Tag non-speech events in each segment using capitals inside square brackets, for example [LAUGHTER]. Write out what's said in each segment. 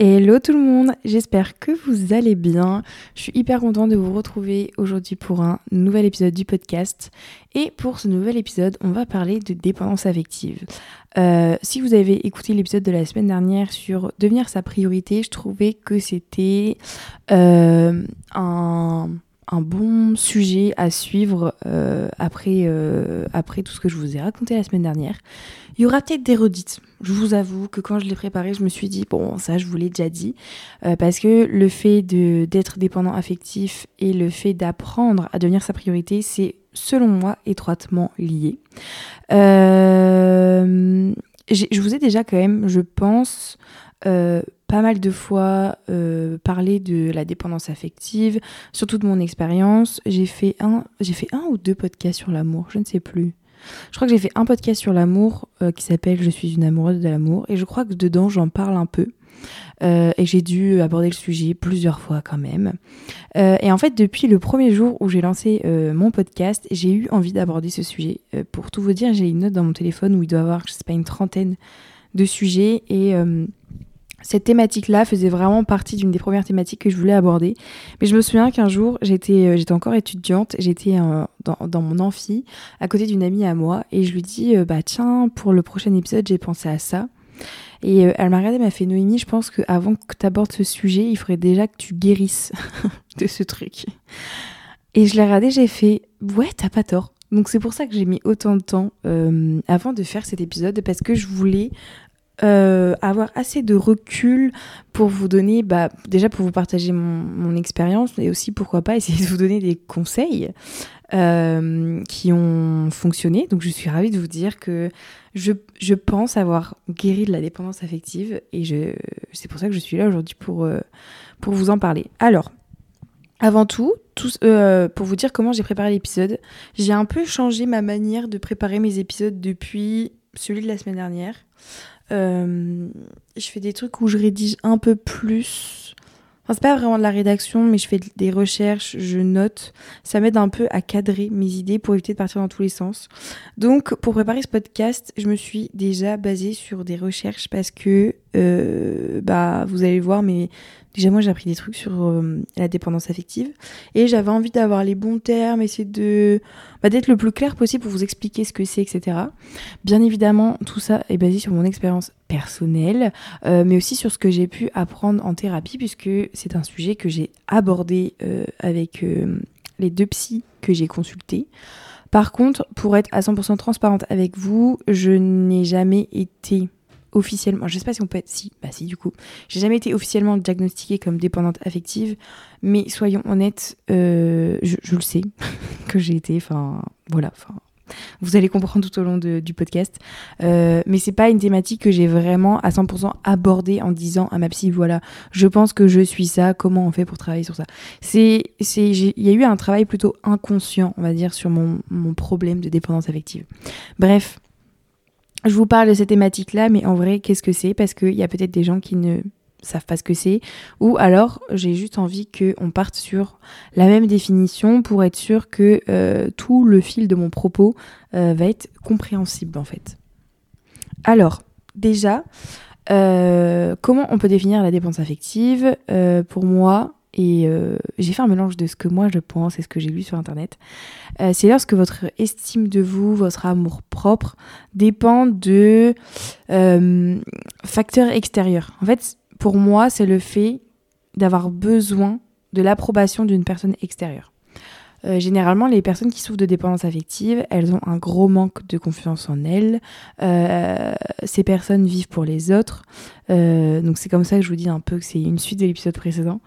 Hello tout le monde, j'espère que vous allez bien. Je suis hyper contente de vous retrouver aujourd'hui pour un nouvel épisode du podcast. Et pour ce nouvel épisode, on va parler de dépendance affective. Euh, si vous avez écouté l'épisode de la semaine dernière sur devenir sa priorité, je trouvais que c'était euh, un un bon sujet à suivre euh, après, euh, après tout ce que je vous ai raconté la semaine dernière. Il y aura peut-être des redites. Je vous avoue que quand je l'ai préparé, je me suis dit, bon, ça je vous l'ai déjà dit, euh, parce que le fait d'être dépendant affectif et le fait d'apprendre à devenir sa priorité, c'est selon moi étroitement lié. je vous ai déjà quand même, je pense, pas mal de fois euh, parler de la dépendance affective, surtout de mon expérience. J'ai fait un, j'ai fait un ou deux podcasts sur l'amour, je ne sais plus. Je crois que j'ai fait un podcast sur l'amour euh, qui s'appelle Je suis une amoureuse de l'amour et je crois que dedans j'en parle un peu. Euh, et j'ai dû aborder le sujet plusieurs fois quand même. et en fait, depuis le premier jour où j'ai lancé mon podcast, j'ai eu envie d'aborder ce sujet. pour tout vous dire, j'ai une note dans mon téléphone où il doit y avoir, je sais pas, une trentaine de sujets et cette thématique-là faisait vraiment partie d'une des premières thématiques que je voulais aborder. Mais je me souviens qu'un jour, j'étais, euh, encore étudiante, j'étais euh, dans, mon amphi, à côté d'une amie à moi, et je lui dis, euh, bah tiens, pour le prochain épisode, j'ai pensé à ça. Et elle m'a regardé, elle m'a fait Noémie, je pense qu'avant que tu abordes ce sujet, il faudrait déjà que tu guérisses [LAUGHS] de ce truc. Et je l'ai regardé, j'ai fait, ouais, t'as pas tort. Donc c'est pour ça que j'ai mis autant de temps avant de faire cet épisode, parce que je voulais euh, avoir assez de recul pour vous donner, bah, déjà pour vous partager mon, expérience, et aussi pourquoi pas [LAUGHS] essayer de vous donner des conseils euh, qui ont fonctionné. Donc je suis ravie de vous dire que je, je pense avoir guéri de la dépendance affective et c'est pour ça que je suis là aujourd'hui pour, euh, pour vous en parler. Alors, avant tout pour vous dire comment j'ai préparé l'épisode, j'ai un peu changé ma manière de préparer mes épisodes depuis celui de la semaine dernière. Euh, je fais des trucs où je rédige un peu plus. Enfin, c'est pas vraiment de la rédaction, mais je fais des recherches, je note. Ça m'aide un peu à cadrer mes idées pour éviter de partir dans tous les sens. Donc, pour préparer ce podcast, je me suis déjà basée sur des recherches parce que, euh, bah, vous allez voir, mais Déjà, moi, j'ai appris des trucs sur euh, la dépendance affective et j'avais envie d'avoir les bons termes, essayer de bah, d'être le plus clair possible pour vous expliquer ce que c'est, etc. Bien évidemment, tout ça est basé sur mon expérience personnelle, euh, mais aussi sur ce que j'ai pu apprendre en thérapie, puisque c'est un sujet que j'ai abordé euh, avec les deux psys que j'ai consultés. Par contre, pour être à 100% transparente avec vous, je n'ai jamais été officiellement, je sais pas si on peut être, si, bah si du coup, j'ai jamais été officiellement diagnostiquée comme dépendante affective, mais soyons honnêtes, euh, je, le sais [LAUGHS] que j'ai été, enfin voilà, vous allez comprendre tout au long du podcast, euh, mais c'est pas une thématique que j'ai vraiment à 100% abordée en disant à ma psy voilà, je pense que je suis ça, comment on fait pour travailler sur ça. C'est, c'est, il y a eu un travail plutôt inconscient, on va dire, sur mon, mon problème de dépendance affective. Bref je vous parle de cette thématique-là, mais en vrai, qu'est-ce que c'est? Parce qu'il y a peut-être des gens qui ne savent pas ce que c'est, ou alors j'ai juste envie qu'on parte sur la même définition pour être sûr que euh, tout le fil de mon propos euh, va être compréhensible en fait. Alors, déjà, euh, comment on peut définir la dépense affective? Pour moi, et euh, j'ai fait un mélange de ce que moi je pense et ce que j'ai lu sur internet. Euh, c'est lorsque votre estime de vous, votre amour propre dépend de euh, facteurs extérieurs. En fait, pour moi, c'est le fait d'avoir besoin de l'approbation d'une personne extérieure. Euh, généralement, les personnes qui souffrent de dépendance affective, elles ont un gros manque de confiance en elles. Euh, ces personnes vivent pour les autres. Euh, donc c'est comme ça que je vous dis un peu que c'est une suite de l'épisode précédent.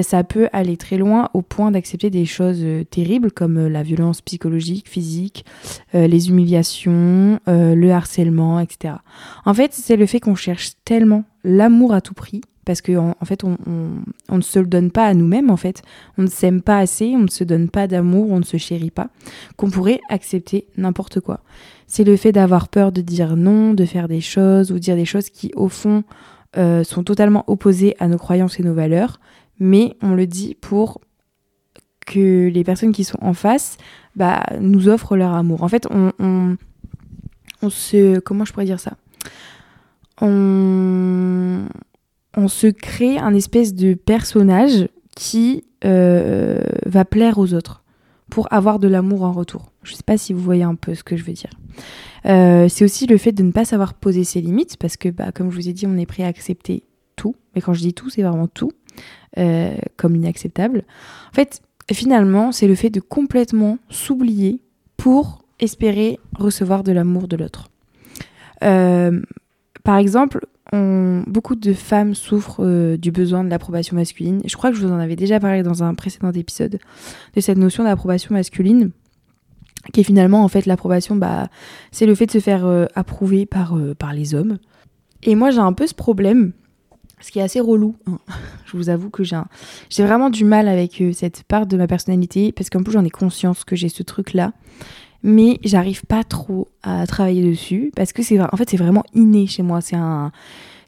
ça peut aller très loin au point d'accepter des choses terribles comme la violence psychologique, physique, les humiliations, le harcèlement, etc. En fait, c'est le fait qu'on cherche tellement l'amour à tout prix parce qu'en en, fait on, ne se le donne pas à nous-mêmes en fait. On ne s'aime pas assez on ne se donne pas d'amour on ne se chérit pas qu'on pourrait accepter n'importe quoi. C'est le fait d'avoir peur de dire non de faire des choses ou dire des choses qui au fond euh, sont totalement opposées à nos croyances et nos valeurs. Mais on le dit pour que les personnes qui sont en face bah, nous offrent leur amour. En fait on, on, on se comment je pourrais dire ça? On on se crée un espèce de personnage qui euh, va plaire aux autres pour avoir de l'amour en retour. Je ne sais pas si vous voyez un peu ce que je veux dire. Euh, c'est aussi le fait de ne pas savoir poser ses limites, parce que, bah, comme je vous ai dit, on est prêt à accepter tout. Mais quand je dis tout, c'est vraiment tout, euh, comme inacceptable. En fait, finalement, c'est le fait de complètement s'oublier pour espérer recevoir de l'amour de l'autre. par exemple, beaucoup de femmes souffrent euh, du besoin de l'approbation masculine. Je crois que je vous en avais déjà parlé dans un précédent épisode de cette notion d'approbation masculine, qui est finalement en fait l'approbation, bah, c'est le fait de se faire euh, approuver par, euh, par les hommes. Et moi j'ai un peu ce problème, ce qui est assez relou. Hein. [LAUGHS] Je vous avoue que j'ai j'ai vraiment du mal avec cette part de ma personnalité, parce qu'en plus j'en ai conscience que j'ai ce truc-là mais j'arrive pas trop à travailler dessus parce que c'est en fait c'est vraiment inné chez moi. C'est un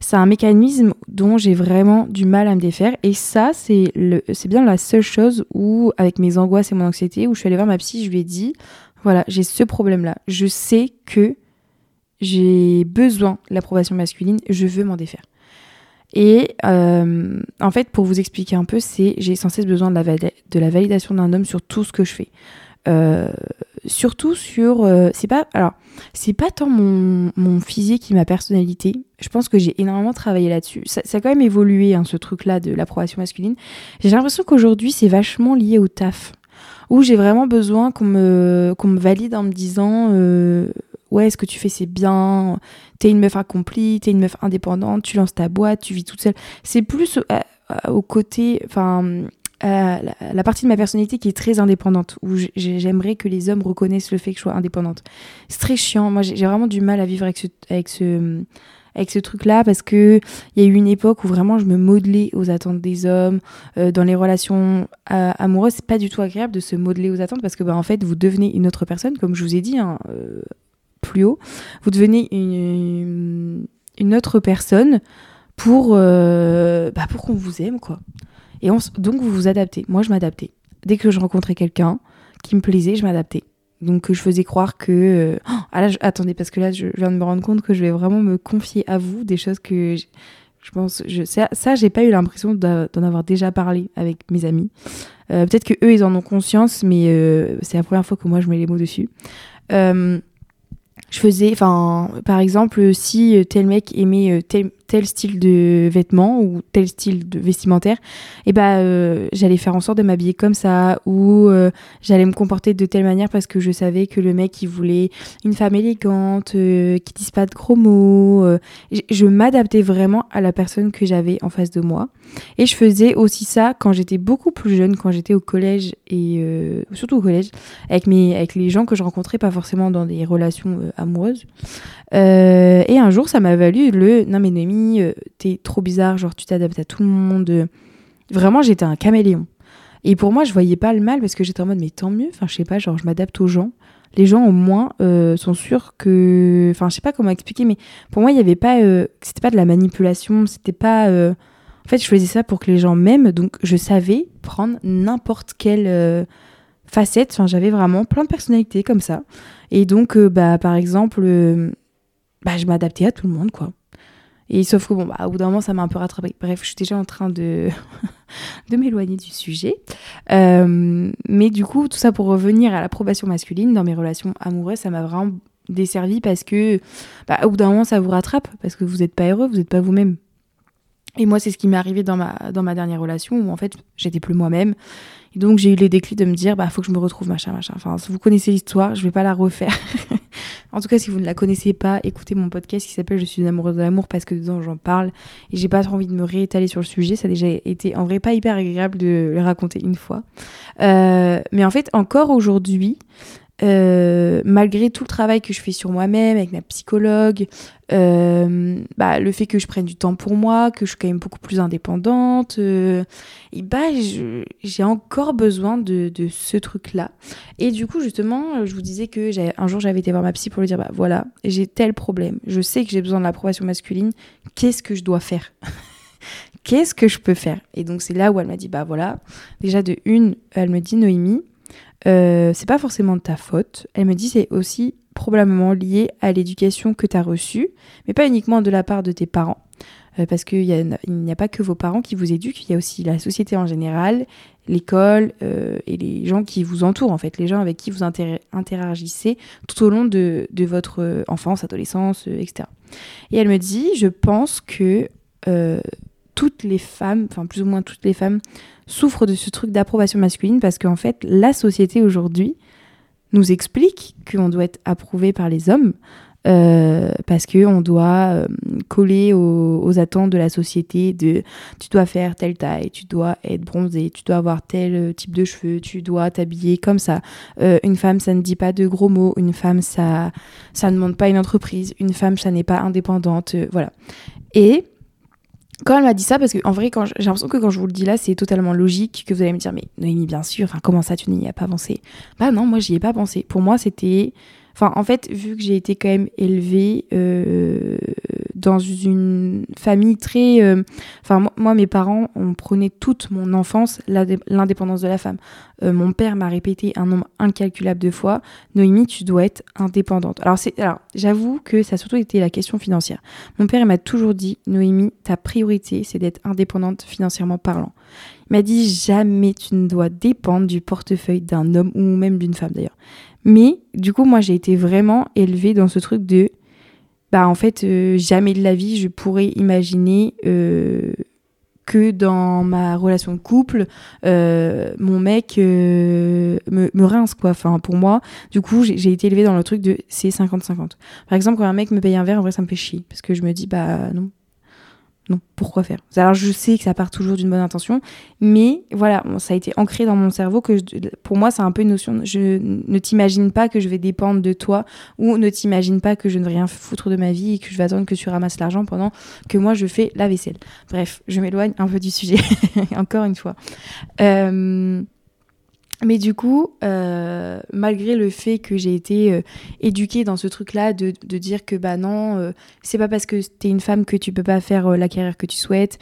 c'est un mécanisme dont j'ai vraiment du mal à me défaire. Et ça c'est le c'est bien la seule chose où avec mes angoisses et mon anxiété où je suis allée voir ma psy je lui ai dit voilà j'ai ce problème là je sais que j'ai besoin de l'approbation masculine. Je veux m'en défaire. Et euh, en fait, pour vous expliquer un peu, c'est j'ai sans cesse besoin de la, de la validation d'un homme sur tout ce que je fais. Euh, surtout sur euh, c'est pas alors c'est pas tant mon, mon physique et ma personnalité. Je pense que j'ai énormément travaillé là-dessus. Ça, ça, a quand même évolué hein, ce truc là de l'approbation masculine. J'ai l'impression qu'aujourd'hui c'est vachement lié au taf. Où j'ai vraiment besoin qu'on me qu'on me valide en me disant euh, ouais ce que tu fais c'est bien? T'es une meuf accomplie t'es une meuf indépendante tu lances ta boîte tu vis toute seule. C'est plus au côté enfin euh, la, partie de ma personnalité qui est très indépendante, où j'aimerais que les hommes reconnaissent le fait que je sois indépendante. C'est très chiant. Moi, j'ai vraiment du mal à vivre avec ce, truc-là parce que il y a eu une époque où vraiment je me modelais aux attentes des hommes. Euh, dans les relations euh, amoureuses, c'est pas du tout agréable de se modeler aux attentes parce que, bah, en fait, vous devenez une autre personne, comme je vous ai dit hein, plus haut. Vous devenez une, une autre personne pour, bah, pour qu'on vous aime, quoi. Et donc vous vous adaptez. Moi je m'adaptais. Dès que je rencontrais quelqu'un qui me plaisait, je m'adaptais. Donc je faisais croire que... Euh, oh, ah attendez, parce que là je viens de me rendre compte que je vais vraiment me confier à vous des choses que... Je pense, ça, ça j'ai pas eu l'impression d'en avoir déjà parlé avec mes amis. Euh, peut-être que eux, ils en ont conscience, mais euh, c'est la première fois que moi je mets les mots dessus. je faisais, enfin, par exemple, si tel mec aimait tel, tel style de vêtements ou tel style de vestimentaire, et eh bah euh, j'allais faire en sorte de m'habiller comme ça ou euh, j'allais me comporter de telle manière parce que je savais que le mec il voulait une femme élégante, euh, qui dise pas de gros mots. je m'adaptais vraiment à la personne que j'avais en face de moi et je faisais aussi ça quand j'étais beaucoup plus jeune, quand j'étais au collège et surtout au collège avec mes avec les gens que je rencontrais, pas forcément dans des relations amoureuses. et un jour ça m'a valu le non mais Noémie euh, t'es trop bizarre, genre tu t'adaptes à tout le monde. Vraiment, j'étais un caméléon. Et pour moi, je voyais pas le mal parce que j'étais en mode, mais tant mieux, enfin, je sais pas, genre, je m'adapte aux gens. Les gens, au moins, euh, sont sûrs que. Enfin, je sais pas comment expliquer, mais pour moi, il y avait pas. Euh, c'était pas de la manipulation, c'était pas. En fait, je faisais ça pour que les gens m'aiment, donc je savais prendre n'importe quelle facette. Enfin, j'avais vraiment plein de personnalités comme ça. Et donc, bah, par exemple, bah, je m'adaptais à tout le monde, quoi. Et sauf que bon, bah, au bout d'un moment, ça m'a un peu rattrapé. Bref, je suis déjà en train de, [LAUGHS] de m'éloigner du sujet. Euh, mais du coup, tout ça pour revenir à l'approbation masculine dans mes relations amoureuses, ça m'a vraiment desservi parce que bah, au bout d'un moment, ça vous rattrape parce que vous n'êtes pas heureux, vous n'êtes pas vous-même. Et moi, c'est ce qui m'est arrivé dans ma, dans ma dernière relation où en fait, j'étais plus moi-même. Et donc, j'ai eu les déclics de me dire, bah, faut que je me retrouve, machin, machin. Enfin, si vous connaissez l'histoire, je vais pas la refaire. [LAUGHS] En tout cas, si vous ne la connaissez pas, écoutez mon podcast qui s'appelle Je suis une amoureuse de l'amour parce que dedans j'en parle et j'ai pas trop envie de me réétaler sur le sujet. Ça a déjà été en vrai pas hyper agréable de le raconter une fois. Euh, mais en fait, encore aujourd'hui, euh, malgré tout le travail que je fais sur moi-même avec ma psychologue, euh, bah, le fait que je prenne du temps pour moi, que je suis quand même beaucoup plus indépendante, euh, bah, j'ai encore besoin de, de ce truc-là. Et du coup, justement, je vous disais que un jour j'avais été voir ma psy pour lui dire bah voilà, j'ai tel problème, je sais que j'ai besoin de l'approbation masculine, qu'est-ce que je dois faire? [LAUGHS] Qu'est-ce que je peux faire? Et donc c'est là où elle m'a dit bah voilà, déjà de une, elle me dit Noémie, euh, c'est pas forcément de ta faute. Elle me dit c'est aussi probablement lié à l'éducation que tu as reçue, mais pas uniquement de la part de tes parents. parce qu'il n'y a, pas que vos parents qui vous éduquent, il y a aussi la société en général, l'école et les gens qui vous entourent, en fait, les gens avec qui vous interagissez tout au long de, de votre enfance, adolescence, etc. Et elle me dit, je pense que toutes les femmes, enfin plus ou moins toutes les femmes, souffrent de ce truc d'approbation masculine parce qu'en fait, la société aujourd'hui nous explique qu'on doit être approuvé par les hommes. Euh, parce qu'on doit euh, coller aux, attentes de la société de tu dois faire telle taille, tu dois être bronzé, tu dois avoir tel type de cheveux, tu dois t'habiller comme ça. Euh, une femme, ça ne dit pas de gros mots, une femme, ça, ça ne monte pas une entreprise, une femme, ça n'est pas indépendante, voilà. Et quand elle m'a dit ça, parce qu'en vrai, j'ai l'impression que quand je vous le dis là, c'est totalement logique, que vous allez me dire, mais Noémie, bien sûr, enfin, comment ça, tu n'y as pas pensé? Bah non, moi, j'y ai pas pensé. Pour moi, c'était Enfin, en fait, vu que j'ai été quand même élevée euh, dans une famille très. Euh, enfin, moi, mes parents, on prenait toute mon enfance l'indépendance de la femme. Euh, mon père m'a répété un nombre incalculable de fois Noémie, tu dois être indépendante. Alors, alors j'avoue que ça a surtout été la question financière. Mon père, m'a toujours dit Noémie, ta priorité, c'est d'être indépendante financièrement parlant. Il m'a dit jamais tu ne dois dépendre du portefeuille d'un homme ou même d'une femme d'ailleurs. Mais du coup, moi, j'ai été vraiment élevée dans ce truc de, bah en fait, euh, jamais de la vie, je pourrais imaginer euh, que dans ma relation de couple, euh, mon mec me, rince, quoi. Pour moi, du coup, j'ai été élevée dans le truc de c'est 50-50. Par exemple, quand un mec me paye un verre, en vrai, ça me fait chier. Parce que je me dis, bah non, non, pourquoi faire? Alors je sais que ça part toujours d'une bonne intention, mais voilà, ça a été ancré dans mon cerveau que pour moi c'est un peu une notion, je ne t'imagine pas que je vais dépendre de toi ou ne t'imagine pas que je ne vais rien foutre de ma vie et que je vais attendre que tu ramasses l'argent pendant que moi je fais la vaisselle. Bref, je m'éloigne un peu du sujet, [LAUGHS] encore une fois. Euh, mais du coup, euh, malgré le fait que j'ai été euh, éduquée dans ce truc-là de, de, dire que bah non, euh, c'est pas parce que t'es une femme que tu peux pas faire la carrière que tu souhaites.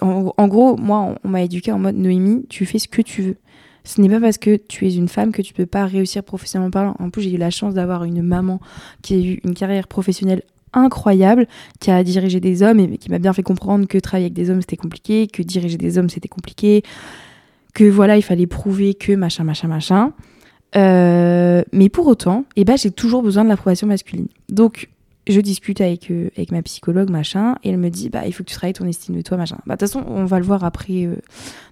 En, gros, moi, on, m'a éduquée en mode Noémie, tu fais ce que tu veux. Ce n'est pas parce que tu es une femme que tu peux pas réussir professionnellement parlant. En plus, j'ai eu la chance d'avoir une maman qui a eu une carrière professionnelle incroyable, qui a dirigé des hommes et qui m'a bien fait comprendre que travailler avec des hommes c'était compliqué, que diriger des hommes c'était compliqué que voilà, il fallait prouver que machin, machin, machin. Euh, mais pour autant, eh ben, j'ai toujours besoin de l'approbation masculine. Donc, je discute avec, euh, avec ma psychologue, machin, et elle me dit, bah, il faut que tu travailles ton estime de toi, machin. Bah, de toute façon, on va le voir après euh,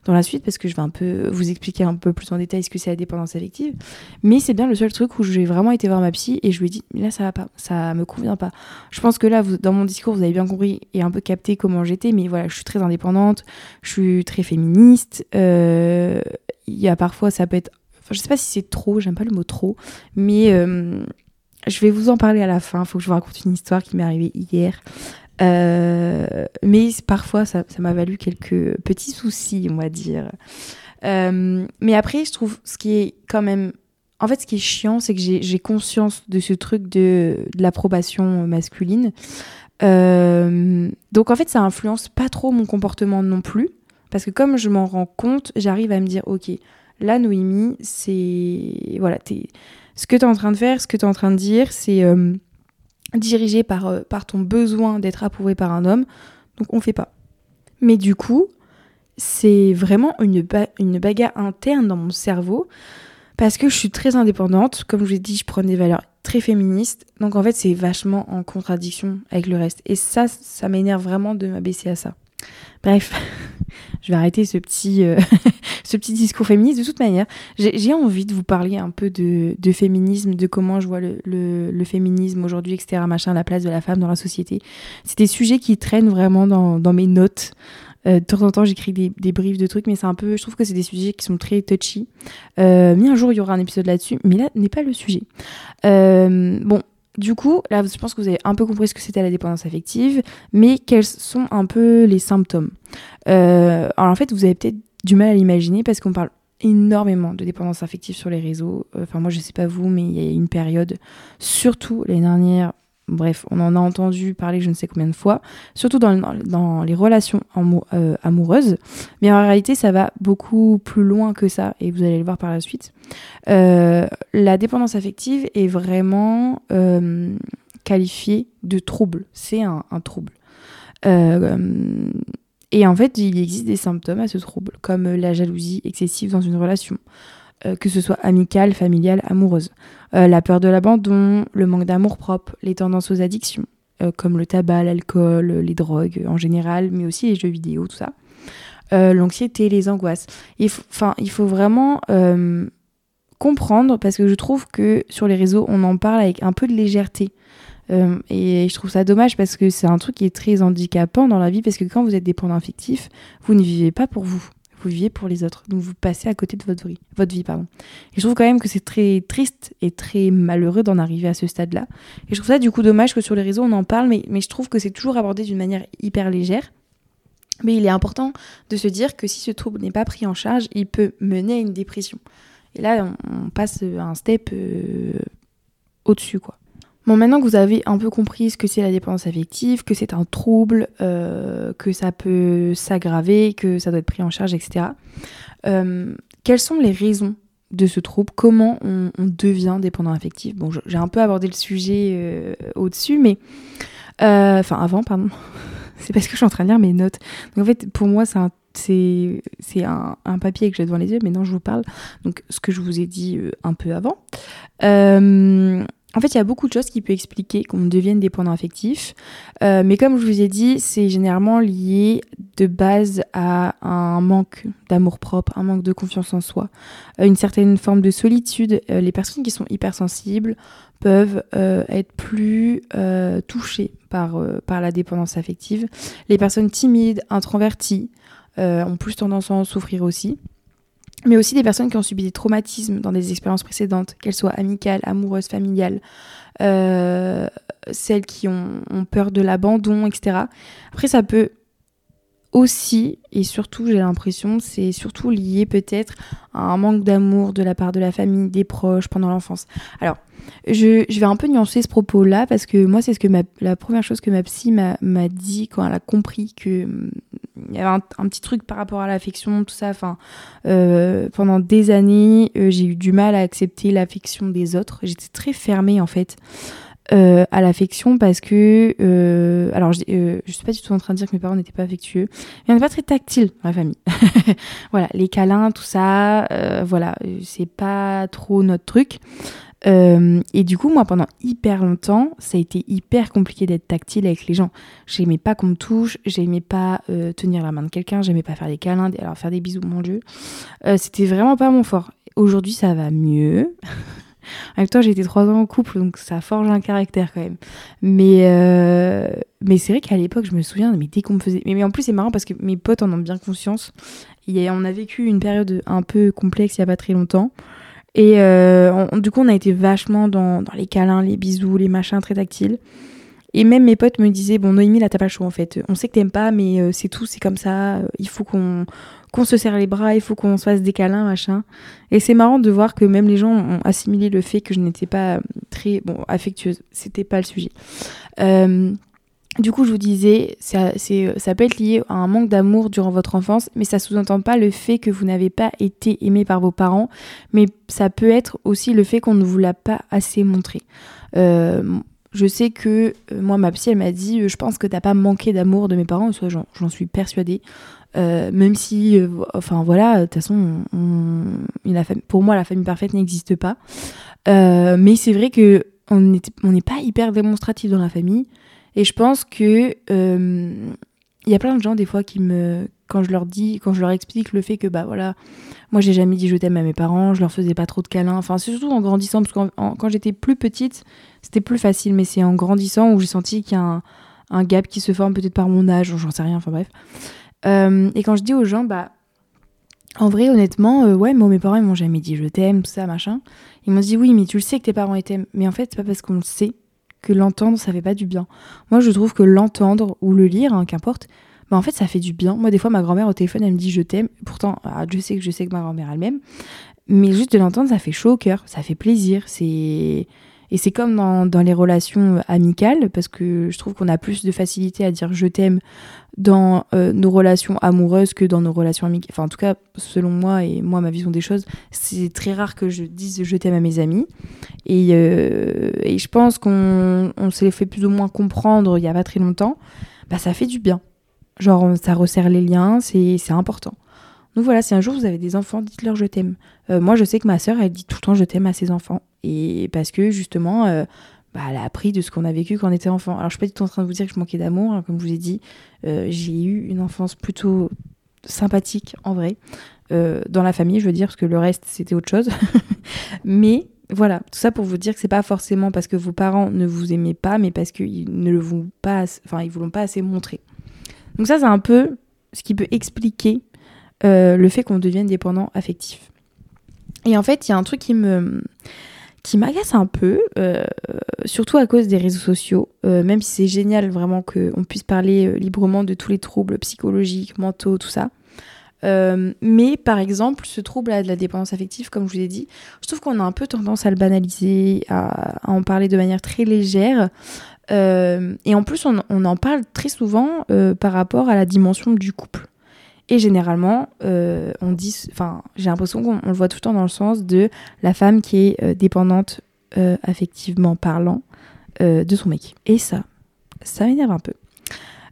dans la suite, parce que je vais un peu vous expliquer un peu plus en détail ce que c'est la dépendance affective. Mais c'est bien le seul truc où j'ai vraiment été voir ma psy, et je lui ai dit, là, ça va pas, ça me convient pas. Je pense que là, dans mon discours, vous avez bien compris et un peu capté comment j'étais, mais voilà, je suis très indépendante, je suis très féministe, euh, il y a parfois, ça peut être Enfin, je sais pas si c'est trop, j'aime pas le mot trop, mais je vais vous en parler à la fin. Il faut que je vous raconte une histoire qui m'est arrivée hier. Euh, mais parfois, ça m'a valu quelques petits soucis, on va dire. Euh, mais après, je trouve ce qui est quand même. En fait, ce qui est chiant, c'est que j'ai conscience de ce truc de, l'approbation masculine. Euh, donc, en fait, ça influence pas trop mon comportement non plus. Parce que comme je m'en rends compte, j'arrive à me dire, ok, là, Noémie, c'est. Voilà, t'es ce que tu es en train de faire, ce que tu es en train de dire, c'est euh, dirigé par, euh, par ton besoin d'être approuvé par un homme. Donc on fait pas. Mais du coup, c'est vraiment une, une bagarre interne dans mon cerveau parce que je suis très indépendante. Comme je vous l'ai dit, je prends des valeurs très féministes. Donc en fait, c'est vachement en contradiction avec le reste. Et ça, ça m'énerve vraiment de m'abaisser à ça. Bref, [LAUGHS] je vais arrêter ce petit, euh, ce petit discours féministe. De toute manière, j'ai envie de vous parler un peu de, féminisme, de comment je vois le, féminisme aujourd'hui, etc., machin, la place de la femme dans la société. C'est des sujets qui traînent vraiment dans, mes notes. Euh, de temps en temps, j'écris des, briefs de trucs, mais c'est un peu, je trouve que c'est des sujets qui sont très touchy. Euh, mais un jour, il y aura un épisode là-dessus, mais là n'est pas le sujet. bon, du coup, là, je pense que vous avez un peu compris ce que c'était la dépendance affective, mais quels sont un peu les symptômes? Euh, Alors en fait, vous avez peut-être du mal à l'imaginer parce qu'on parle énormément de dépendance affective sur les réseaux. Enfin, moi, je sais pas vous, mais il y a une période, surtout l'année dernière, Bref, on en a entendu parler je ne sais combien de fois, surtout dans, les relations euh, amoureuses. Mais en réalité, ça va beaucoup plus loin que ça, et vous allez le voir par la suite. Euh, la dépendance affective est vraiment euh, qualifiée de trouble. C'est un, trouble. Et en fait, il existe des symptômes à ce trouble, comme la jalousie excessive dans une relation, que ce soit amicale, familiale, amoureuse, la peur de l'abandon, le manque d'amour propre, les tendances aux addictions, comme le tabac, l'alcool, les drogues en général, mais aussi les jeux vidéo, tout ça. l'anxiété, les angoisses. Enfin, il, faut vraiment comprendre parce que je trouve que sur les réseaux, on en parle avec un peu de légèreté. Euh, et je trouve ça dommage parce que c'est un truc qui est très handicapant dans la vie parce que quand vous êtes dépendant affectif, vous ne vivez pas pour vous. Vous vivez pour les autres. Donc vous passez à côté de votre vie. Votre vie pardon. Et je trouve quand même que c'est très triste et très malheureux d'en arriver à ce stade-là. Et je trouve ça du coup dommage que sur les réseaux on en parle, mais, mais je trouve que c'est toujours abordé d'une manière hyper légère. Mais il est important de se dire que si ce trouble n'est pas pris en charge, il peut mener à une dépression. Et là, on, passe un step euh, au-dessus, quoi. Bon, maintenant que vous avez un peu compris ce que c'est la dépendance affective, que c'est un trouble, euh, que ça peut s'aggraver, que ça doit être pris en charge, etc. Euh, quelles sont les raisons de ce trouble? Comment on, devient dépendant affectif? Bon, j'ai un peu abordé le sujet au-dessus, mais... Enfin, avant, pardon. [LAUGHS] c'est parce que je suis en train de lire mes notes. Donc en fait, pour moi, c'est un papier que j'ai devant les yeux, mais non, je vous parle. Donc, ce que je vous ai dit euh, un peu avant. Euh, en fait, il y a beaucoup de choses qui peuvent expliquer qu'on devienne dépendant affectif. Euh, mais comme je vous ai dit, c'est généralement lié de base à un manque d'amour propre, un manque de confiance en soi, une certaine forme de solitude. les personnes qui sont hypersensibles peuvent être plus touchées par, par la dépendance affective. Les personnes timides, introverties, euh, ont plus tendance à en souffrir aussi. Mais aussi des personnes qui ont subi des traumatismes dans des expériences précédentes, qu'elles soient amicales, amoureuses, familiales, euh, celles qui ont, ont peur de l'abandon, etc. Après, ça peut aussi, et surtout, j'ai l'impression, c'est surtout lié peut-être à un manque d'amour de la part de la famille, des proches pendant l'enfance. Alors, je, vais un peu nuancer ce propos-là parce que moi, c'est ce que la première chose que ma psy m'a dit quand elle a compris que hum, il y avait un, petit truc par rapport à l'affection, tout ça. Enfin, euh, pendant des années, euh, j'ai eu du mal à accepter l'affection des autres. J'étais très fermée en fait. Euh, à l'affection parce que alors je, je suis pas du tout en train de dire que mes parents n'étaient pas affectueux mais on n'est pas très tactile dans famille [LAUGHS] voilà les câlins tout ça voilà c'est pas trop notre truc euh, et du coup, moi, pendant hyper longtemps, ça a été hyper compliqué d'être tactile avec les gens. J'aimais pas qu'on me touche, j'aimais pas euh, tenir la main de quelqu'un, j'aimais pas faire des câlins, alors faire des bisous, mon dieu. Euh, c'était vraiment pas mon fort. Aujourd'hui, ça va mieux. [LAUGHS] Avec toi, j'ai été trois ans en couple, donc ça forge un caractère quand même. Mais, mais c'est vrai qu'à l'époque, je me souviens, mais dès qu'on me faisait. Mais, mais en plus, c'est marrant parce que mes potes en ont bien conscience. Et on a vécu une période un peu complexe il y a pas très longtemps. Et euh, du coup, on a été vachement dans, dans, les câlins, les bisous, les machins très tactiles. Et même mes potes me disaient Bon, Noémie, là, t'as pas le choix en fait. On sait que t'aimes pas, mais euh, c'est tout, c'est comme ça. Il faut qu'on qu'on se serre les bras, il faut qu'on se fasse des câlins, machin. Et c'est marrant de voir que même les gens ont assimilé le fait que je n'étais pas très bon affectueuse. C'était pas le sujet. Euh, du coup, je vous disais, ça, ça peut être lié à un manque d'amour durant votre enfance, mais ça sous-entend pas le fait que vous n'avez pas été aimé par vos parents, mais ça peut être aussi le fait qu'on ne vous l'a pas assez montré. Euh, je sais que euh, moi, ma psy, elle m'a dit, euh, je pense que t'as pas manqué d'amour de mes parents, soit j'en suis persuadée. Même si, enfin voilà, de toute façon, pour moi, la famille parfaite n'existe pas. mais c'est vrai que on n'est pas hyper démonstratif dans la famille. Et je pense que euh, il y a plein de gens des fois qui me quand je leur dis quand je leur explique le fait que bah voilà moi j'ai jamais dit je t'aime à mes parents je leur faisais pas trop de câlins enfin c'est surtout en grandissant parce que quand j'étais plus petite c'était plus facile mais c'est en grandissant où j'ai senti qu'il y a un, un, gap qui se forme peut-être par mon âge j'en sais rien enfin bref euh, et quand je dis aux gens bah en vrai honnêtement euh, ouais moi mes parents ils m'ont jamais dit je t'aime tout ça machin ils m'ont dit oui mais tu le sais que tes parents ils t'aiment mais en fait c'est pas parce qu'on le sait que l'entendre, ça fait pas du bien. Moi, je trouve que l'entendre ou le lire, hein, qu'importe, bah, en fait, ça fait du bien. Moi, des fois, ma grand-mère au téléphone, elle me dit je t'aime. Pourtant, ah, je sais que je sais que ma grand-mère elle m'aime. Mais juste de l'entendre, ça fait chaud au cœur, ça fait plaisir. C'est et c'est comme dans, dans, les relations amicales, parce que je trouve qu'on a plus de facilité à dire je t'aime dans euh, nos relations amoureuses que dans nos relations amicales. Enfin, en tout cas, selon moi et moi, ma vision des choses, c'est très rare que je dise je t'aime à mes amis. Et, euh, et je pense qu'on on s'est fait plus ou moins comprendre il y a pas très longtemps. bah ça fait du bien. Genre, ça resserre les liens, c'est important. Donc voilà, si un jour vous avez des enfants, dites-leur je t'aime. Euh, moi, je sais que ma sœur, elle dit tout le temps je t'aime à ses enfants. Et parce que justement, euh, bah, elle a appris de ce qu'on a vécu quand on était enfant. Alors, je suis pas du tout en train de vous dire que je manquais d'amour. Hein, comme je vous ai dit, euh, j'ai eu une enfance plutôt sympathique en vrai. dans la famille, je veux dire, parce que le reste, c'était autre chose. [LAUGHS] mais voilà, tout ça pour vous dire que c'est pas forcément parce que vos parents ne vous aimaient pas, mais parce qu'ils ne le vont pas, enfin, ils vous l'ont pas assez montré. Donc ça, c'est un peu ce qui peut expliquer euh, le fait qu'on devienne dépendant affectif. Et en fait, il y a un truc qui me qui m'agace un peu, euh, surtout à cause des réseaux sociaux, euh, même si c'est génial vraiment qu'on puisse parler librement de tous les troubles psychologiques, mentaux, tout ça. mais par exemple, ce trouble-là de la dépendance affective, comme je vous ai dit, je trouve qu'on a un peu tendance à le banaliser, à, en parler de manière très légère. et en plus, on, en parle très souvent par rapport à la dimension du couple. Et généralement, euh, on dit, enfin, j'ai l'impression qu'on le voit tout le temps dans le sens de la femme qui est euh, dépendante euh, affectivement parlant de son mec. Et ça, ça m'énerve un peu.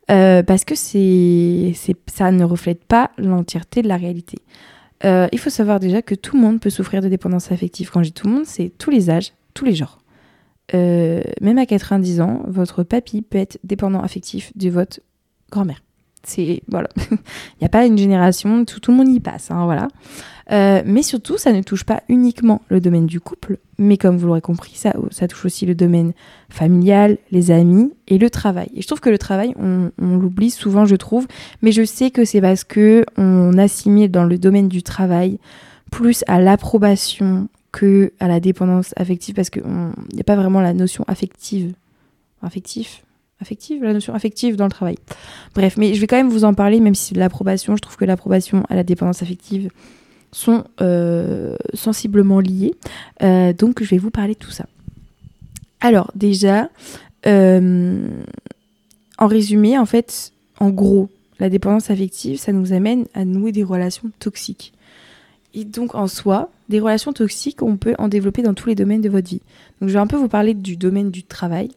parce que c'est, ça ne reflète pas l'entièreté de la réalité. il faut savoir déjà que tout le monde peut souffrir de dépendance affective. Quand je dis tout le monde, c'est tous les âges, tous les genres. même à 90 ans, votre papy peut être dépendant affectif de votre grand-mère. C'est voilà, [LAUGHS] il n'y a pas une génération, tout, tout le monde y passe, hein, voilà. Euh, mais surtout, ça ne touche pas uniquement le domaine du couple, mais comme vous l'aurez compris, ça, ça touche aussi le domaine familial, les amis et le travail. Et je trouve que le travail, on, l'oublie souvent, je trouve, mais je sais que c'est parce que on assimile dans le domaine du travail plus à l'approbation que à la dépendance affective, parce qu'il n'y a pas vraiment la notion affective, affective, la notion affective dans le travail. Bref, mais je vais quand même vous en parler, même si l'approbation, je trouve que l'approbation à la dépendance affective sont euh, sensiblement liées. Euh, donc je vais vous parler de tout ça. Alors déjà, euh, en résumé, en fait, en gros, la dépendance affective, ça nous amène à nouer des relations toxiques. Et donc en soi, des relations toxiques, on peut en développer dans tous les domaines de votre vie. Donc je vais un peu vous parler du domaine du travail.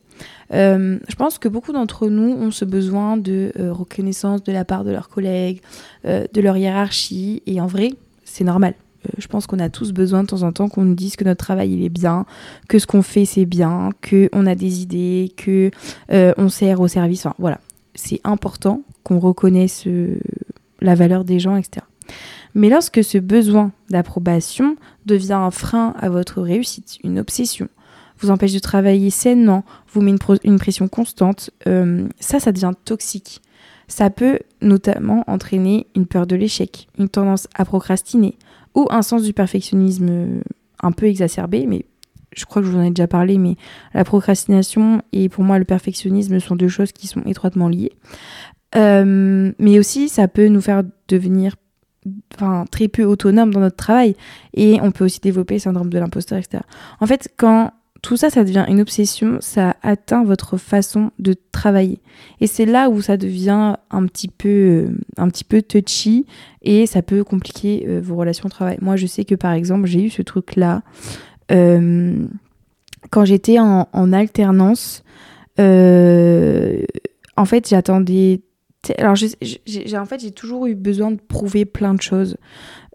Euh, je pense que beaucoup d'entre nous ont ce besoin de euh, reconnaissance de la part de leurs collègues, euh, de leur hiérarchie, et en vrai, c'est normal. je pense qu'on a tous besoin de temps en temps qu'on nous dise que notre travail il est bien, que ce qu'on fait c'est bien, que on a des idées, que on sert au service. Enfin voilà, c'est important qu'on reconnaisse la valeur des gens, etc. Mais lorsque ce besoin d'approbation devient un frein à votre réussite, une obsession, vous empêche de travailler sainement, vous met une, pression constante, euh, ça, ça devient toxique. Ça peut notamment entraîner une peur de l'échec, une tendance à procrastiner ou un sens du perfectionnisme euh, un peu exacerbé, mais je crois que je vous en ai déjà parlé, mais la procrastination et pour moi le perfectionnisme sont deux choses qui sont étroitement liées. Euh, mais aussi, ça peut nous faire devenir enfin, très peu autonome dans notre travail et on peut aussi développer le syndrome de l'imposteur, etc. En fait, quand tout ça, ça devient une obsession, ça atteint votre façon de travailler. Et c'est là où ça devient un petit peu, euh, touchy et ça peut compliquer euh, vos relations de travail. Moi, je sais que par exemple, j'ai eu ce truc-là euh, quand j'étais en, alternance. en fait, j'attendais. Alors, en fait, j'ai toujours eu besoin de prouver plein de choses.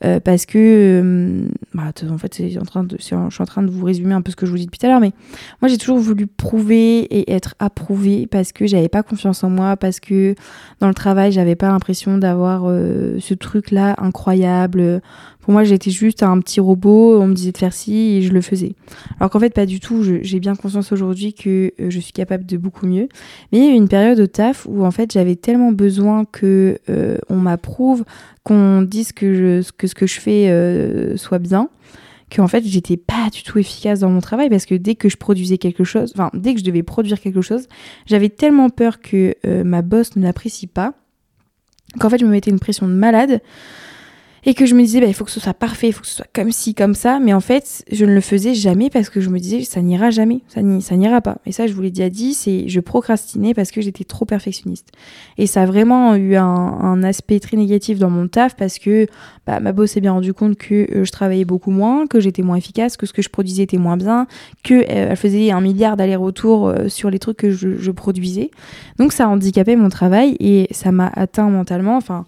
Euh, parce que, euh, bah, en fait, en train de, je suis en train de vous résumer un peu ce que je vous dis depuis tout à l'heure, mais moi j'ai toujours voulu prouver et être approuvée parce que j'avais pas confiance en moi, parce que dans le travail j'avais pas l'impression d'avoir euh, ce truc-là incroyable. Pour moi, j'étais juste un petit robot, on me disait de faire ci et je le faisais. Alors qu'en fait, pas du tout. J'ai bien conscience aujourd'hui que je suis capable de beaucoup mieux. Mais il y a eu une période au taf où en fait, j'avais tellement besoin que on m'approuve, qu'on dise que, que ce que je fais euh, soit bien, qu'en fait j'étais pas du tout efficace dans mon travail parce que dès que je produisais quelque chose, enfin dès que je devais produire quelque chose, j'avais tellement peur que euh, ma boss ne l'apprécie pas qu'en fait je me mettais une pression de malade et que je me disais bah, il faut que ce soit parfait, il faut que ce soit comme ci, comme ça, mais en fait je ne le faisais jamais parce que je me disais ça n'ira jamais, ça n'ira pas. Et ça je vous l'ai déjà dit, c'est je procrastinais parce que j'étais trop perfectionniste. Et ça a vraiment eu un, aspect très négatif dans mon taf parce que bah, ma boss s'est bien rendu compte que euh, je travaillais beaucoup moins, que j'étais moins efficace, que ce que je produisais était moins bien, que euh, elle faisait un milliard d'allers-retours euh, sur les trucs que je, je produisais. Donc ça a handicapé mon travail et ça m'a atteint mentalement. Enfin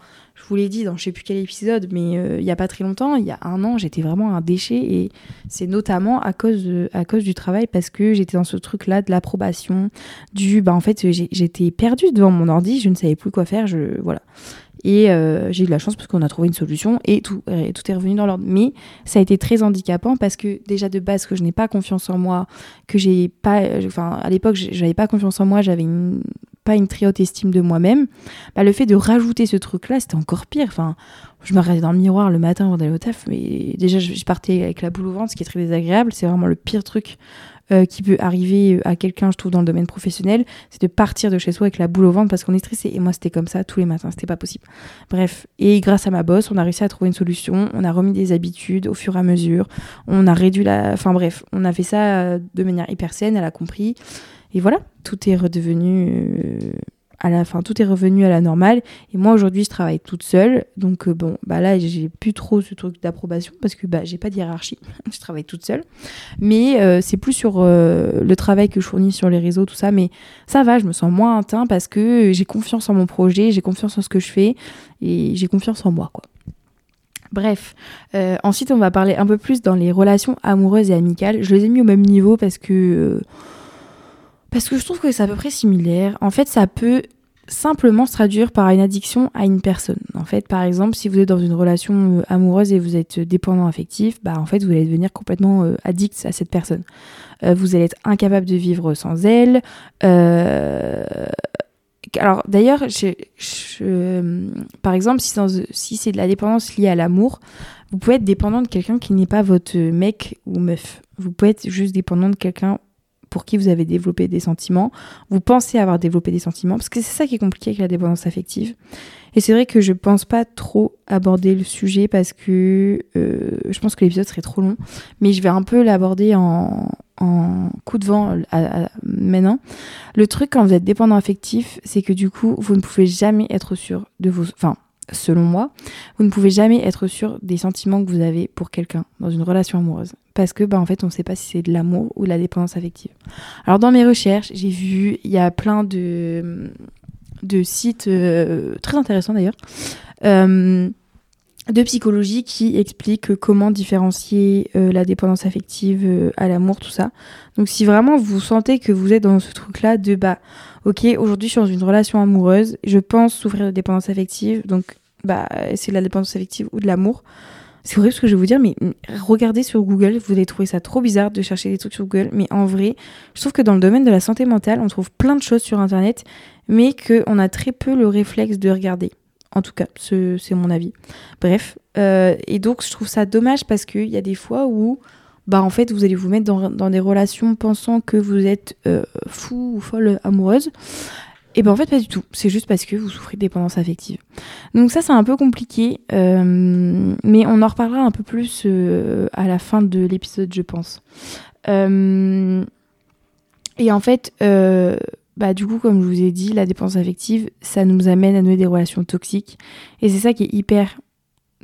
vous l'ai dit dans je sais plus quel épisode, mais euh, il n'y a pas très longtemps, il y a un an, j'étais vraiment un déchet et c'est notamment à cause, à cause du travail parce que j'étais dans ce truc-là de l'approbation, du bah en fait j'étais perdue devant mon ordi, je ne savais plus quoi faire, je voilà. Et euh, j'ai eu de la chance parce qu'on a trouvé une solution et tout, tout est revenu dans l'ordre. Mais ça a été très handicapant parce que déjà de base que je n'ai pas confiance en moi, que j'ai pas, enfin à l'époque j'avais pas confiance en moi, j'avais une pas une très haute estime de moi-même, bah, le fait de rajouter ce truc-là, c'était encore pire. Enfin, je me regardais dans le miroir le matin avant d'aller au taf, mais déjà, je, partais avec la boule au ventre, ce qui est très désagréable. C'est vraiment le pire truc euh, qui peut arriver à quelqu'un, je trouve, dans le domaine professionnel, c'est de partir de chez soi avec la boule au ventre parce qu'on est stressé. Et moi, c'était comme ça tous les matins, c'était pas possible. Bref, et grâce à ma boss, on a réussi à trouver une solution, on a remis des habitudes au fur et à mesure, on a réduit la. Enfin bref, on a fait ça euh, de manière hyper saine, elle a compris. Et voilà, tout est redevenu euh, à la fin, tout est revenu à la normale. Et moi aujourd'hui, je travaille toute seule, donc euh, bon, bah là, j'ai plus trop ce truc d'approbation parce que bah j'ai pas de hiérarchie, [LAUGHS] je travaille toute seule. Mais euh, c'est plus sur le travail que je fournis sur les réseaux, tout ça. Mais ça va, je me sens moins atteint parce que j'ai confiance en mon projet, j'ai confiance en ce que je fais et j'ai confiance en moi, quoi. Bref, ensuite on va parler un peu plus dans les relations amoureuses et amicales. Je les ai mis au même niveau parce que parce que je trouve que c'est à peu près similaire. En fait, ça peut simplement se traduire par une addiction à une personne. En fait, par exemple, si vous êtes dans une relation euh, amoureuse et vous êtes dépendant affectif, bah en fait, vous allez devenir complètement euh, addict à cette personne. Euh, vous allez être incapable de vivre sans elle. Alors d'ailleurs, par exemple, si c'est de la dépendance liée à l'amour, vous pouvez être dépendant de quelqu'un qui n'est pas votre mec ou meuf. Vous pouvez être juste dépendant de quelqu'un pour qui vous avez développé des sentiments, vous pensez avoir développé des sentiments, parce que c'est ça qui est compliqué avec la dépendance affective. Et c'est vrai que je pense pas trop aborder le sujet parce que euh, je pense que l'épisode serait trop long, mais je vais un peu l'aborder en, coup de vent maintenant. Le truc quand vous êtes dépendant affectif, c'est que du coup, vous ne pouvez jamais être sûr de vos... Enfin, selon moi, vous ne pouvez jamais être sûr des sentiments que vous avez pour quelqu'un dans une relation amoureuse. Parce que, bah, en fait, on ne sait pas si c'est de l'amour ou de la dépendance affective. Alors, dans mes recherches, j'ai vu, il y a plein de, sites euh, très intéressants d'ailleurs, euh, de psychologie qui expliquent comment différencier euh, la dépendance affective à l'amour, tout ça. Donc, si vraiment vous sentez que vous êtes dans ce truc-là de, bah, ok, aujourd'hui je suis dans une relation amoureuse, je pense souffrir de dépendance affective, donc bah c'est de la dépendance affective ou de l'amour. C'est horrible ce que je vais vous dire, mais regardez sur Google, vous allez trouver ça trop bizarre de chercher des trucs sur Google, mais en vrai, je trouve que dans le domaine de la santé mentale, on trouve plein de choses sur Internet, mais qu'on a très peu le réflexe de regarder. En tout cas, c'est mon avis. Bref, euh, et donc je trouve ça dommage parce qu'il y a des fois où bah en fait vous allez vous mettre dans, des relations pensant que vous êtes euh, fou ou folle amoureuse. Et ben en fait pas du tout, c'est juste parce que vous souffrez de dépendance affective. Donc ça c'est un peu compliqué, euh, mais on en reparlera un peu plus euh, à la fin de l'épisode je pense. et en fait, bah du coup comme je vous ai dit, la dépendance affective, ça nous amène à nouer des relations toxiques. Et c'est ça qui est hyper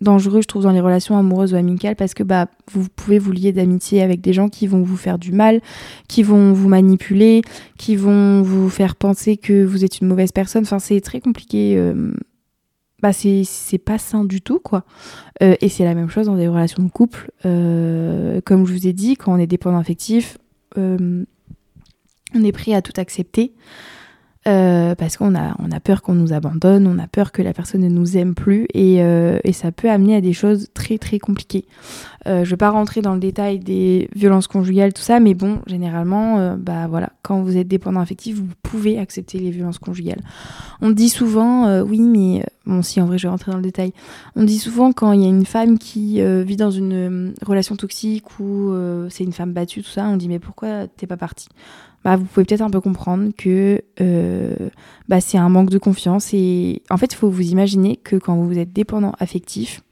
dangereux, je trouve, dans les relations amoureuses ou amicales parce que bah, vous pouvez vous lier d'amitié avec des gens qui vont vous faire du mal, qui vont vous manipuler, qui vont vous faire penser que vous êtes une mauvaise personne. Enfin, c'est très compliqué. Euh, bah, c'est pas sain du tout, quoi. Euh, et c'est la même chose dans des relations de couple. Euh, comme je vous ai dit, quand on est dépendant affectif, on est prêt à tout accepter. Euh, parce qu'on a, on a peur qu'on nous abandonne, on a peur que la personne ne nous aime plus et, euh, et ça peut amener à des choses très très compliquées. Euh, je ne vais pas rentrer dans le détail des violences conjugales, tout ça, mais bon, généralement, bah voilà, quand vous êtes dépendant affectif, vous pouvez accepter les violences conjugales. On dit souvent, oui, mais bon, si en vrai je vais rentrer dans le détail, on dit souvent quand il y a une femme qui vit dans une relation toxique ou c'est une femme battue, tout ça, on dit mais pourquoi t'es pas partie? Bah, vous pouvez peut-être un peu comprendre que euh, bah, c'est un manque de confiance. Et en fait, il faut vous imaginer que quand vous êtes dépendant affectif,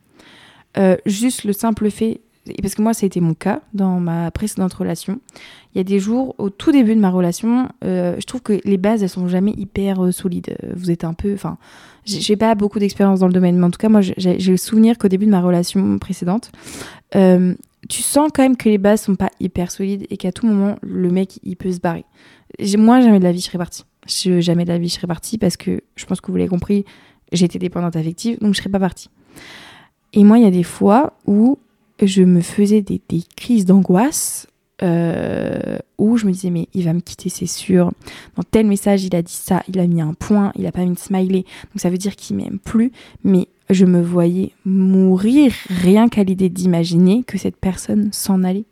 juste le simple fait parce que moi, ça a été mon cas dans ma précédente relation. Il y a des jours, au tout début de ma relation, euh, je trouve que les bases, elles sont jamais hyper euh, solides. Vous êtes un peu. Enfin, j'ai pas beaucoup d'expérience dans le domaine, mais en tout cas, moi, j'ai le souvenir qu'au début de ma relation précédente, euh, tu sens quand même que les bases sont pas hyper solides et qu'à tout moment, le mec, il peut se barrer. Moi, jamais de la vie, je serais partie. jamais de la vie, je serais partie parce que je pense que vous l'avez compris, j'étais dépendante affective, donc je serais pas partie. Et moi, il y a des fois où je me faisais des, crises d'angoisse euh, où je me disais mais il va me quitter c'est sûr dans tel message il a dit ça il a mis un point il a pas mis de smiley donc ça veut dire qu'il m'aime plus mais je me voyais mourir rien qu'à l'idée d'imaginer que cette personne s'en allait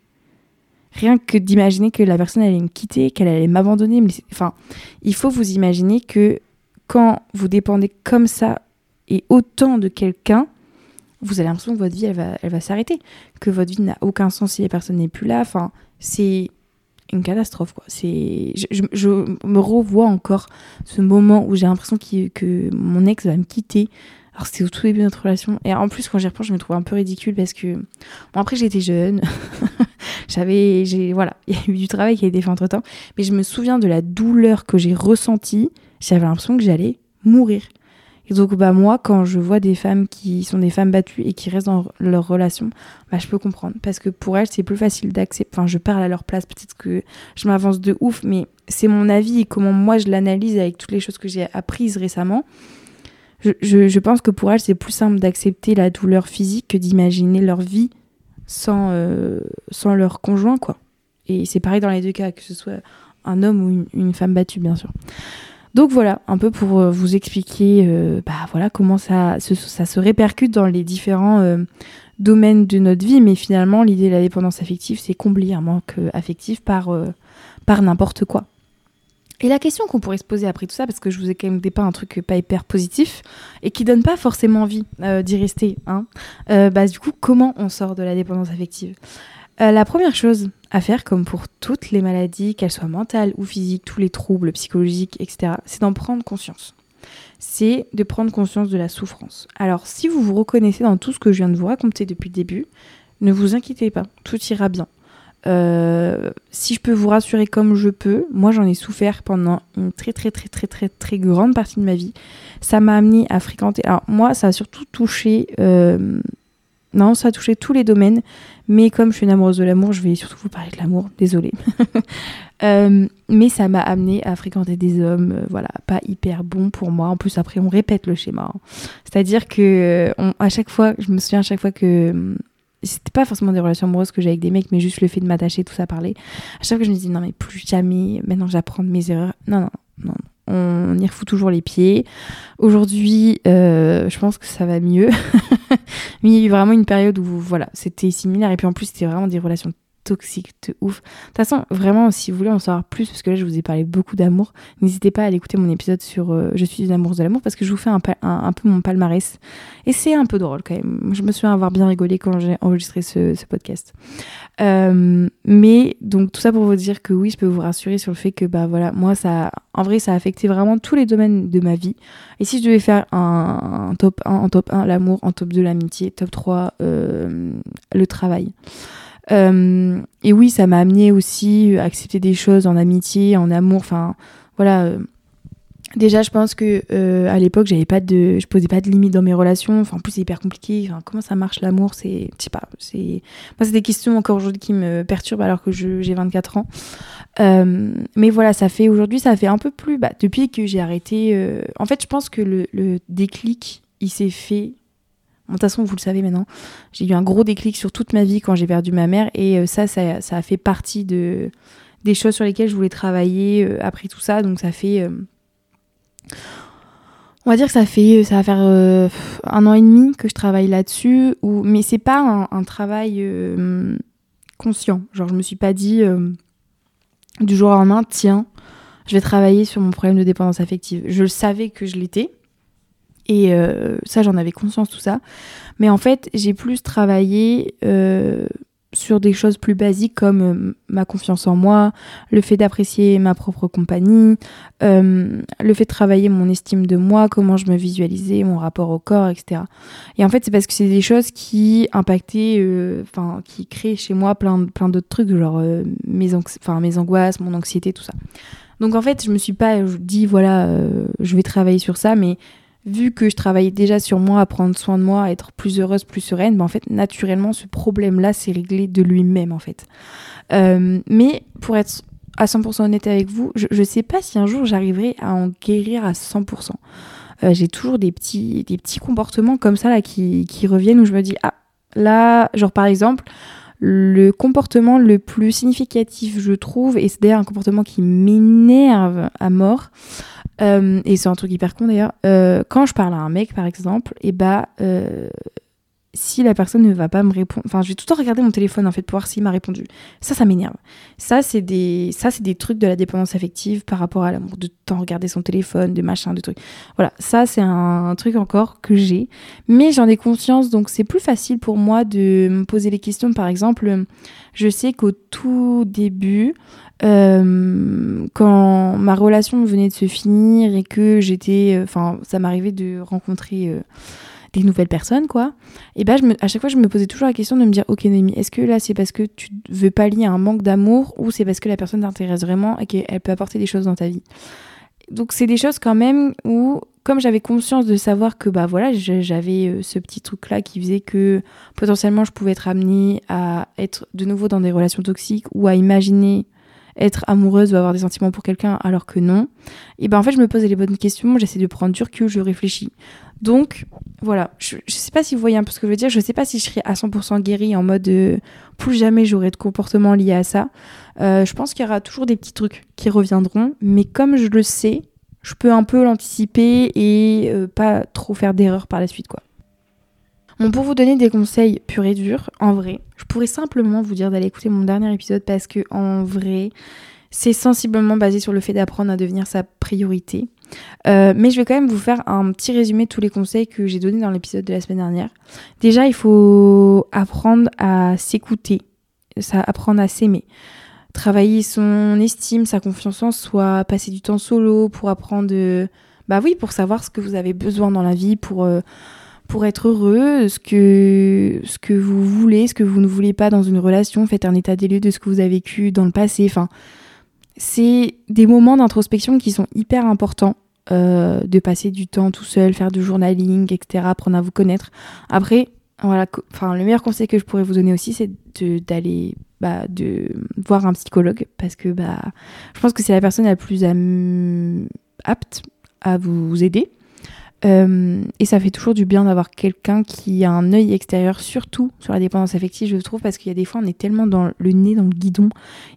rien que d'imaginer que la personne allait me quitter qu'elle allait m'abandonner enfin il faut vous imaginer que quand vous dépendez comme ça et autant de quelqu'un vous avez l'impression que votre vie, elle va, elle va s'arrêter, que votre vie n'a aucun sens si les personnes n'est plus là. Enfin, c'est une catastrophe. C'est, je, me revois encore ce moment où j'ai l'impression que mon ex va me quitter. Alors c'était au tout début de notre relation. Et en plus, quand j'y repense, je me trouve un peu ridicule parce que... Bon, après, j'étais jeune. [LAUGHS] J'avais... Voilà, il y a eu du travail qui a été fait entre-temps. Mais je me souviens de la douleur que j'ai ressentie. J'avais l'impression que j'allais mourir. Et donc, bah, moi, quand je vois des femmes qui sont des femmes battues et qui restent dans leur relation, bah, je peux comprendre. Parce que pour elles, c'est plus facile d'accepter. Enfin, je parle à leur place, peut-être que je m'avance de ouf, mais c'est mon avis et comment moi je l'analyse avec toutes les choses que j'ai apprises récemment. Je, pense que pour elles, c'est plus simple d'accepter la douleur physique que d'imaginer leur vie sans, euh, sans leur conjoint, quoi. Et c'est pareil dans les deux cas, que ce soit un homme ou une, femme battue, bien sûr. Donc voilà, un peu pour euh, vous expliquer euh, bah, voilà, comment ça se, répercute dans les différents domaines de notre vie, mais finalement l'idée de la dépendance affective, c'est combler un manque affectif par n'importe quoi. Et la question qu'on pourrait se poser après tout ça, parce que je vous ai quand même dépeint un truc pas hyper positif et qui donne pas forcément envie d'y rester, hein, bah, du coup, comment on sort de la dépendance affective? Euh, la première chose à faire, comme pour toutes les maladies, qu'elles soient mentales ou physiques, tous les troubles psychologiques, etc., c'est d'en prendre conscience. C'est de prendre conscience de la souffrance. Alors, si vous vous reconnaissez dans tout ce que je viens de vous raconter depuis le début, ne vous inquiétez pas, tout ira bien. Euh, si je peux vous rassurer comme je peux, moi j'en ai souffert pendant une très très très très très très grande partie de ma vie. Ça m'a amené à fréquenter. Alors moi, ça a surtout touché euh, non, ça a touché tous les domaines, mais comme je suis une amoureuse de l'amour, je vais surtout vous parler de l'amour, désolée. [LAUGHS] Euh, mais ça m'a amené à fréquenter des hommes, voilà, pas hyper bons pour moi. En plus, après, on répète le schéma. Hein. C'est-à-dire que à chaque fois, je me souviens à chaque fois que c'était pas forcément des relations amoureuses que j'ai avec des mecs, mais juste le fait de m'attacher, tout ça, parler. À chaque fois que je me dis non mais plus jamais, maintenant j'apprends de mes erreurs. Non, non, non, on y refout toujours les pieds. Aujourd'hui, euh, je pense que ça va mieux. [LAUGHS] Mais il y a eu vraiment une période où voilà, c'était similaire. Et puis en plus, c'était vraiment des relations toxiques de ouf. De toute façon, vraiment, si vous voulez en savoir plus, parce que là, je vous ai parlé beaucoup d'amour, n'hésitez pas à aller écouter mon épisode sur euh, Je suis une amoureuse de l'amour, parce que je vous fais un, peu mon palmarès. Et c'est un peu drôle quand même. Je me souviens avoir bien rigolé quand j'ai enregistré ce, ce podcast. Euh, mais donc tout ça pour vous dire que oui, je peux vous rassurer sur le fait que bah voilà, moi ça, en vrai, ça a affecté vraiment tous les domaines de ma vie. Et si je devais faire un, top 1, en top 1 l'amour, en top 2 l'amitié, top 3 euh, le travail. Euh, et oui, ça m'a amené aussi à accepter des choses en amitié, en amour. Enfin, voilà, Déjà, je pense que euh, à l'époque, j'avais pas de, je posais pas de limites dans mes relations. Enfin, en plus, c'est hyper compliqué. Enfin, comment ça marche l'amour C'est, je pas. C'est, moi, c'est des questions encore aujourd'hui qui me perturbent alors que j'ai 24 ans. Euh, mais voilà, ça fait aujourd'hui, ça fait un peu plus. Bah, depuis que j'ai arrêté. Euh, en fait, je pense que le déclic, il s'est fait. De toute façon, vous le savez maintenant. J'ai eu un gros déclic sur toute ma vie quand j'ai perdu ma mère, et ça, ça, ça, a fait partie de des choses sur lesquelles je voulais travailler après tout ça. Donc, ça fait on va dire que ça fait ça va faire euh, un an et demi que je travaille là-dessus ou mais c'est pas un, travail euh, conscient genre je me suis pas dit euh, du jour au lendemain tiens je vais travailler sur mon problème de dépendance affective je savais que je l'étais et ça j'en avais conscience tout ça mais en fait j'ai plus travaillé sur des choses plus basiques comme euh, ma confiance en moi, le fait d'apprécier ma propre compagnie, euh, le fait de travailler mon estime de moi, comment je me visualisais, mon rapport au corps, etc. Et en fait, c'est parce que c'est des choses qui impactaient, euh, enfin, qui créent chez moi plein, plein d'autres trucs, genre mes, mes angoisses, mon anxiété, tout ça. Donc en fait, je me suis pas dit, voilà, je vais travailler sur ça, mais vu que je travaillais déjà sur moi, à prendre soin de moi, à être plus heureuse, plus sereine, ben en fait, naturellement, ce problème-là s'est réglé de lui-même, en fait. Euh, mais pour être à 100% honnête avec vous, je ne sais pas si un jour j'arriverai à en guérir à 100%. Euh, j'ai toujours des petits, des petits comportements comme ça là qui, qui reviennent où je me dis, ah, là, genre par exemple, le comportement le plus significatif, je trouve, et c'est d'ailleurs un comportement qui m'énerve à mort, et c'est un truc hyper con d'ailleurs, euh, quand je parle à un mec par exemple, et bah euh, si la personne ne va pas me répondre, enfin je vais tout le temps regarder mon téléphone en fait pour voir s'il m'a répondu. Ça, ça m'énerve. Ça c'est des, ça c'est des trucs de la dépendance affective par rapport à l'amour, de temps regarder son téléphone, de machin, de trucs. Voilà, ça c'est un, truc encore que j'ai, mais j'en ai conscience donc c'est plus facile pour moi de me poser les questions. Par exemple, je sais qu'au tout début, euh, quand ma relation venait de se finir et que j'étais, euh, enfin, ça m'arrivait de rencontrer euh, des nouvelles personnes, quoi. Et ben, je me, à chaque fois, je me posais toujours la question de me dire, ok, Noémie, est-ce que là, c'est parce que tu veux pallier un manque d'amour ou c'est parce que la personne t'intéresse vraiment et qu'elle peut apporter des choses dans ta vie? Donc, c'est des choses quand même où, comme j'avais conscience de savoir que, bah voilà, j'avais ce petit truc-là qui faisait que potentiellement je pouvais être amenée à être de nouveau dans des relations toxiques ou à imaginer être amoureuse ou avoir des sentiments pour quelqu'un alors que non, et ben en fait je me pose les bonnes questions, j'essaie de prendre du recul, je réfléchis. Donc voilà, je, je, sais pas si vous voyez un peu ce que je veux dire, je sais pas si je serai à 100% guérie en mode euh, plus jamais j'aurai de comportement lié à ça. Euh, je pense qu'il y aura toujours des petits trucs qui reviendront, mais comme je le sais, je peux un peu l'anticiper et euh, pas trop faire d'erreurs par la suite quoi. Pour vous donner des conseils purs et durs, en vrai, je pourrais simplement vous dire d'aller écouter mon dernier épisode parce que en vrai, c'est sensiblement basé sur le fait d'apprendre à devenir sa priorité. Euh, mais je vais quand même vous faire un petit résumé de tous les conseils que j'ai donnés dans l'épisode de la semaine dernière. Déjà, il faut apprendre à s'écouter, apprendre à s'aimer. Travailler son estime, sa confiance en soi, passer du temps solo pour apprendre, bah oui, pour savoir ce que vous avez besoin dans la vie, pour euh, pour être heureux, ce que, ce que vous voulez, ce que vous ne voulez pas dans une relation, faites un état des lieux de ce que vous avez vécu dans le passé. Enfin, c'est des moments d'introspection qui sont hyper importants. Euh, de passer du temps tout seul, faire du journaling, etc., apprendre à vous connaître. Après, voilà, enfin, le meilleur conseil que je pourrais vous donner aussi, c'est d'aller bah, de voir un psychologue parce que bah, je pense que c'est la personne la plus apte à vous aider. Euh, et ça fait toujours du bien d'avoir quelqu'un qui a un œil extérieur, surtout sur la dépendance affective, je trouve, parce qu'il y a des fois, on est tellement dans le nez dans le guidon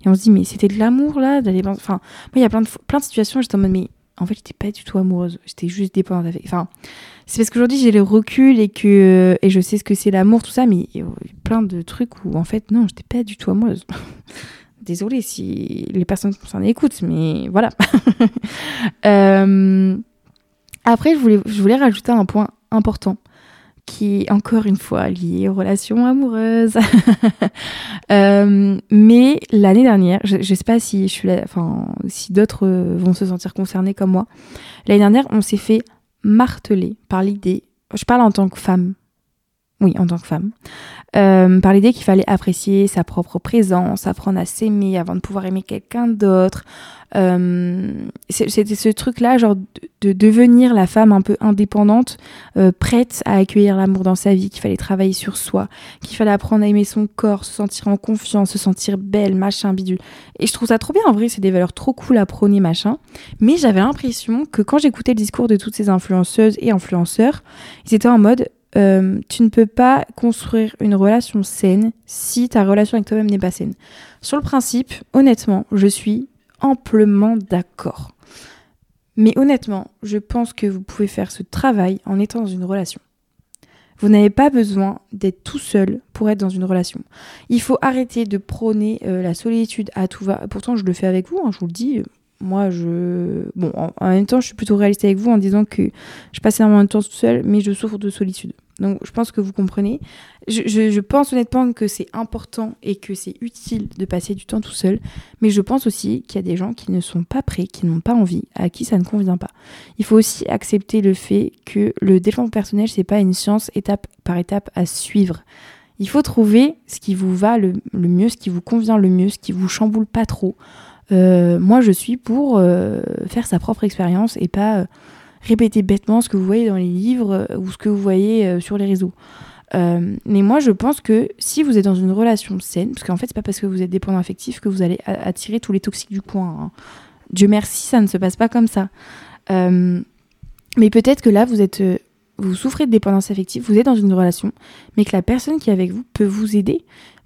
et on se dit, mais c'était de l'amour là, de la Enfin, moi, il y a plein de, plein de situations, j'étais en mode, mais en fait, j'étais pas du tout amoureuse, j'étais juste dépendante. Enfin, c'est parce qu'aujourd'hui, j'ai le recul et que et je sais ce que c'est l'amour, tout ça, mais il y a plein de trucs où, en fait, non, j'étais pas du tout amoureuse. [LAUGHS] Désolée si les personnes concernées écoutent, mais voilà. [LAUGHS] euh, après, je voulais, rajouter un point important qui est encore une fois lié aux relations amoureuses. [LAUGHS] Euh, mais l'année dernière, je, ne sais pas si enfin si d'autres vont se sentir concernés comme moi. L'année dernière, on s'est fait marteler par l'idée. Je parle en tant que femme. Oui, en tant que femme. Euh, par l'idée qu'il fallait apprécier sa propre présence, apprendre à s'aimer avant de pouvoir aimer quelqu'un d'autre, euh, c'était ce truc-là, genre de, devenir la femme un peu indépendante, euh, prête à accueillir l'amour dans sa vie, qu'il fallait travailler sur soi, qu'il fallait apprendre à aimer son corps, se sentir en confiance, se sentir belle, machin, bidule. Et je trouve ça trop bien, en vrai, c'est des valeurs trop cool à prôner, machin. Mais j'avais l'impression que quand j'écoutais le discours de toutes ces influenceuses et influenceurs, ils étaient en mode euh, tu ne peux pas construire une relation saine si ta relation avec toi-même n'est pas saine. Sur le principe, honnêtement, je suis amplement d'accord. Mais honnêtement, je pense que vous pouvez faire ce travail en étant dans une relation. Vous n'avez pas besoin d'être tout seul pour être dans une relation. Il faut arrêter de prôner euh, la solitude à tout va. Pourtant, je le fais avec vous, hein, je vous le dis. Moi, je. Bon, en, même temps, je suis plutôt réaliste avec vous en disant que je passe énormément de temps tout seul, mais je souffre de solitude. Donc je pense que vous comprenez. Je, pense honnêtement que c'est important et que c'est utile de passer du temps tout seul, mais je pense aussi qu'il y a des gens qui ne sont pas prêts, qui n'ont pas envie, à qui ça ne convient pas. Il faut aussi accepter le fait que le développement personnel, c'est pas une science étape par étape à suivre. Il faut trouver ce qui vous va le, mieux, ce qui vous convient le mieux, ce qui vous chamboule pas trop. Euh, moi, je suis pour euh, faire sa propre expérience et pas euh, répéter bêtement ce que vous voyez dans les livres ou ce que vous voyez sur les réseaux. mais moi, je pense que si vous êtes dans une relation saine, parce qu'en fait, c'est pas parce que vous êtes dépendant affectif que vous allez attirer tous les toxiques du coin. Hein. Dieu merci, ça ne se passe pas comme ça. mais peut-être que là, vous êtes vous souffrez de dépendance affective, vous êtes dans une relation, mais que la personne qui est avec vous peut vous aider,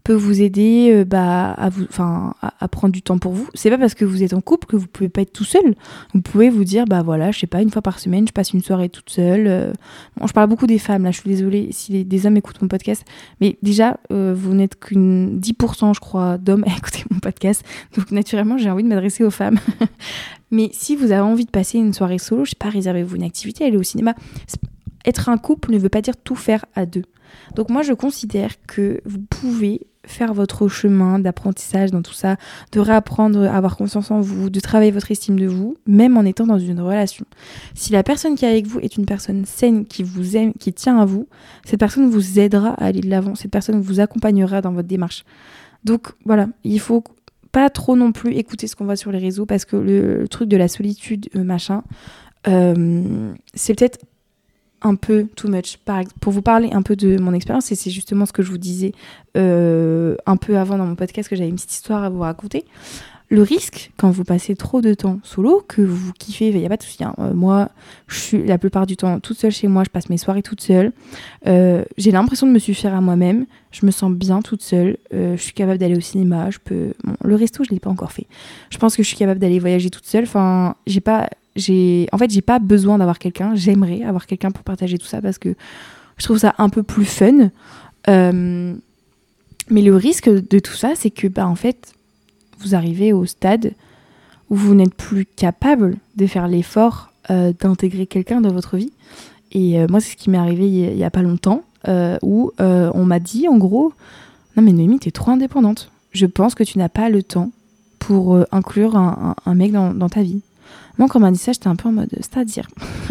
peut vous aider euh, bah, à, vous, à, prendre du temps pour vous. C'est pas parce que vous êtes en couple que vous pouvez pas être tout seul. Vous pouvez vous dire, bah voilà, je sais pas, une fois par semaine, je passe une soirée toute seule. Euh. Bon, je parle beaucoup des femmes, là, je suis désolée si des hommes écoutent mon podcast, mais déjà, euh, vous n'êtes qu'une 10%, je crois, d'hommes à [LAUGHS] écouter mon podcast. Donc, naturellement, j'ai envie de m'adresser aux femmes. [LAUGHS] mais si vous avez envie de passer une soirée solo, je sais pas, réservez-vous une activité, allez au cinéma être un couple ne veut pas dire tout faire à deux. Donc moi je considère que vous pouvez faire votre chemin d'apprentissage dans tout ça, de réapprendre à avoir confiance en vous, de travailler votre estime de vous, même en étant dans une relation. Si la personne qui est avec vous est une personne saine, qui vous aime, qui tient à vous, cette personne vous aidera à aller de l'avant, cette personne vous accompagnera dans votre démarche. Donc voilà, il faut pas trop non plus écouter ce qu'on voit sur les réseaux parce que le, truc de la solitude, euh, machin, euh, c'est peut-être un peu too much. pour vous parler un peu de mon expérience, et c'est justement ce que je vous disais euh, un peu avant dans mon podcast, que j'avais une petite histoire à vous raconter. Le risque, quand vous passez trop de temps solo, que vous kiffez, il n'y a pas de souci. Hein. Euh, moi, je suis la plupart du temps toute seule chez moi, je passe mes soirées toute seule. Euh, j'ai l'impression de me suffire à moi-même. Je me sens bien toute seule. je suis capable d'aller au cinéma. Je peux. le resto, je ne l'ai pas encore fait. Je pense que je suis capable d'aller voyager toute seule. Enfin, j'ai pas j'ai en fait j'ai pas besoin d'avoir quelqu'un. J'aimerais avoir quelqu'un pour partager tout ça parce que je trouve ça un peu plus fun. Euh, mais le risque de tout ça c'est que bah en fait vous arrivez au stade où vous n'êtes plus capable de faire l'effort euh, d'intégrer quelqu'un dans votre vie. Et euh, moi c'est ce qui m'est arrivé il y, a pas longtemps où on m'a dit en gros non mais Noémie t'es trop indépendante. Je pense que tu n'as pas le temps pour inclure un, mec dans ta vie moi, quand on m'a dit ça, j'étais un peu en mode, c'est-à-dire,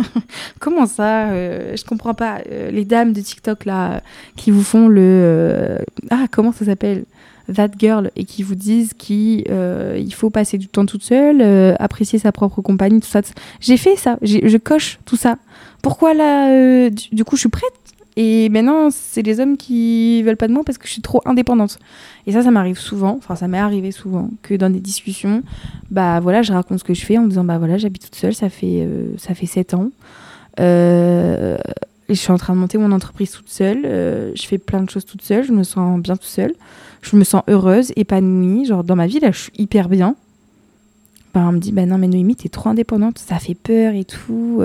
[LAUGHS] comment ça euh, Je comprends pas. Euh, les dames de TikTok là, qui vous font le, euh, ah, comment ça s'appelle? That girl et qui vous disent qu'il il faut passer du temps toute seule, apprécier sa propre compagnie, tout ça. J'ai fait ça, je coche tout ça. Pourquoi là, du coup, je suis prête? Et maintenant, c'est les hommes qui veulent pas de moi parce que je suis trop indépendante. Et ça, ça m'arrive souvent, enfin, ça m'est arrivé souvent, que dans des discussions, bah voilà, je raconte ce que je fais en disant, bah voilà, j'habite toute seule, ça fait, euh, ça fait 7 ans. Euh, je suis en train de monter mon entreprise toute seule. Euh, je fais plein de choses toute seule. Je me sens bien toute seule. Je me sens heureuse, épanouie. Genre, dans ma vie, là, je suis hyper bien. Bah, on me dit, bah non, mais Noémie, t'es trop indépendante. Ça fait peur et tout.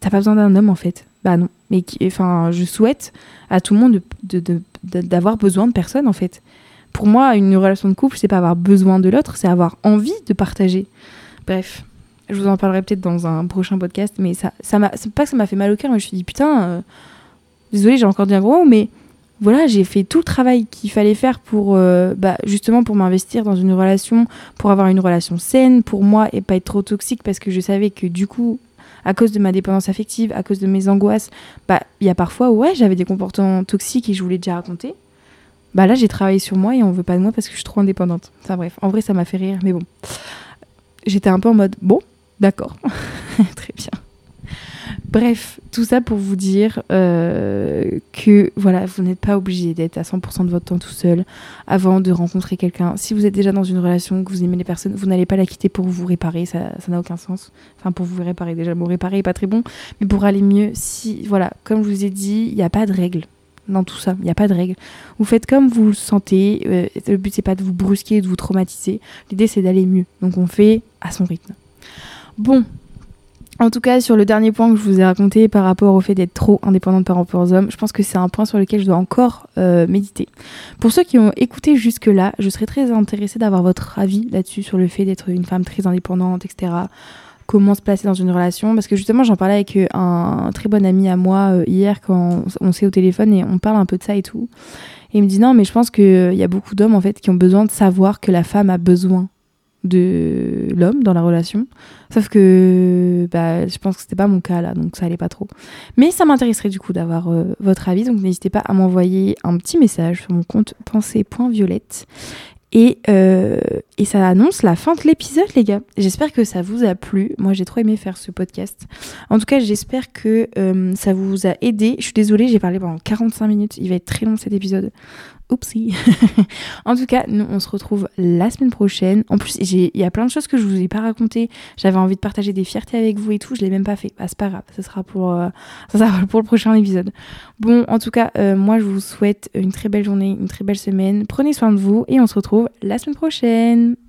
T'as pas besoin d'un homme, en fait. Bah non. Mais enfin, je souhaite à tout le monde d'avoir besoin de personne en fait. Pour moi, une relation de couple, c'est pas avoir besoin de l'autre, c'est avoir envie de partager. Bref, je vous en parlerai peut-être dans un prochain podcast, mais ça, ça m'a, pas que ça m'a fait mal au cœur, mais je me suis dit putain, euh, désolé, j'ai encore dit un gros mot, mais voilà, j'ai fait tout le travail qu'il fallait faire pour, euh, bah, justement, pour m'investir dans une relation, pour avoir une relation saine pour moi et pas être trop toxique, parce que je savais que du coup, à cause de ma dépendance affective, à cause de mes angoisses, bah il y a parfois ouais j'avais des comportements toxiques et je voulais déjà raconter. Bah là j'ai travaillé sur moi et on veut pas de moi parce que je suis trop indépendante. Enfin bref, en vrai ça m'a fait rire, mais bon. J'étais un peu en mode bon, d'accord, [LAUGHS] très bien. Bref, tout ça pour vous dire euh, que voilà, vous n'êtes pas obligé d'être à 100% de votre temps tout seul avant de rencontrer quelqu'un. Si vous êtes déjà dans une relation, que vous aimez les personnes, vous n'allez pas la quitter pour vous réparer, ça n'a aucun sens. Enfin, pour vous réparer, déjà, le réparer n'est pas très bon, mais pour aller mieux, si, voilà, comme je vous ai dit, il n'y a pas de règle dans tout ça, il n'y a pas de règle. Vous faites comme vous le sentez, euh, le but c'est pas de vous brusquer, de vous traumatiser, l'idée c'est d'aller mieux. Donc on fait à son rythme. Bon, en tout cas, sur le dernier point que je vous ai raconté par rapport au fait d'être trop indépendante par rapport aux hommes, je pense que c'est un point sur lequel je dois encore euh, méditer. Pour ceux qui ont écouté jusque-là, je serais très intéressée d'avoir votre avis là-dessus sur le fait d'être une femme très indépendante, etc. comment se placer dans une relation? Parce que justement, j'en parlais avec un, très bon ami à moi hier quand on s'est au téléphone et on parle un peu de ça et tout. Et il me dit non, mais je pense qu'il y a beaucoup d'hommes en fait qui ont besoin de savoir que la femme a besoin de l'homme dans la relation. Sauf que bah, je pense que c'était pas mon cas là, donc ça allait pas trop. Mais ça m'intéresserait du coup d'avoir euh, votre avis, donc n'hésitez pas à m'envoyer un petit message sur mon compte pensée.violette. Et, euh, et ça annonce la fin de l'épisode, les gars. J'espère que ça vous a plu. Moi, j'ai trop aimé faire ce podcast. En tout cas, j'espère que euh, ça vous a aidé. Je suis désolée, j'ai parlé pendant 45 minutes. Il va être très long cet épisode. Oupsie. [LAUGHS] en tout cas, nous, on se retrouve la semaine prochaine. En plus, il y a plein de choses que je vous ai pas racontées. J'avais envie de partager des fiertés avec vous et tout. Je l'ai même pas fait. Ah, c'est pas grave. Ce sera pour, euh, [LAUGHS] ça sera pour le prochain épisode. Bon, en tout cas, euh, moi, je vous souhaite une très belle journée, une très belle semaine. Prenez soin de vous et on se retrouve la semaine prochaine.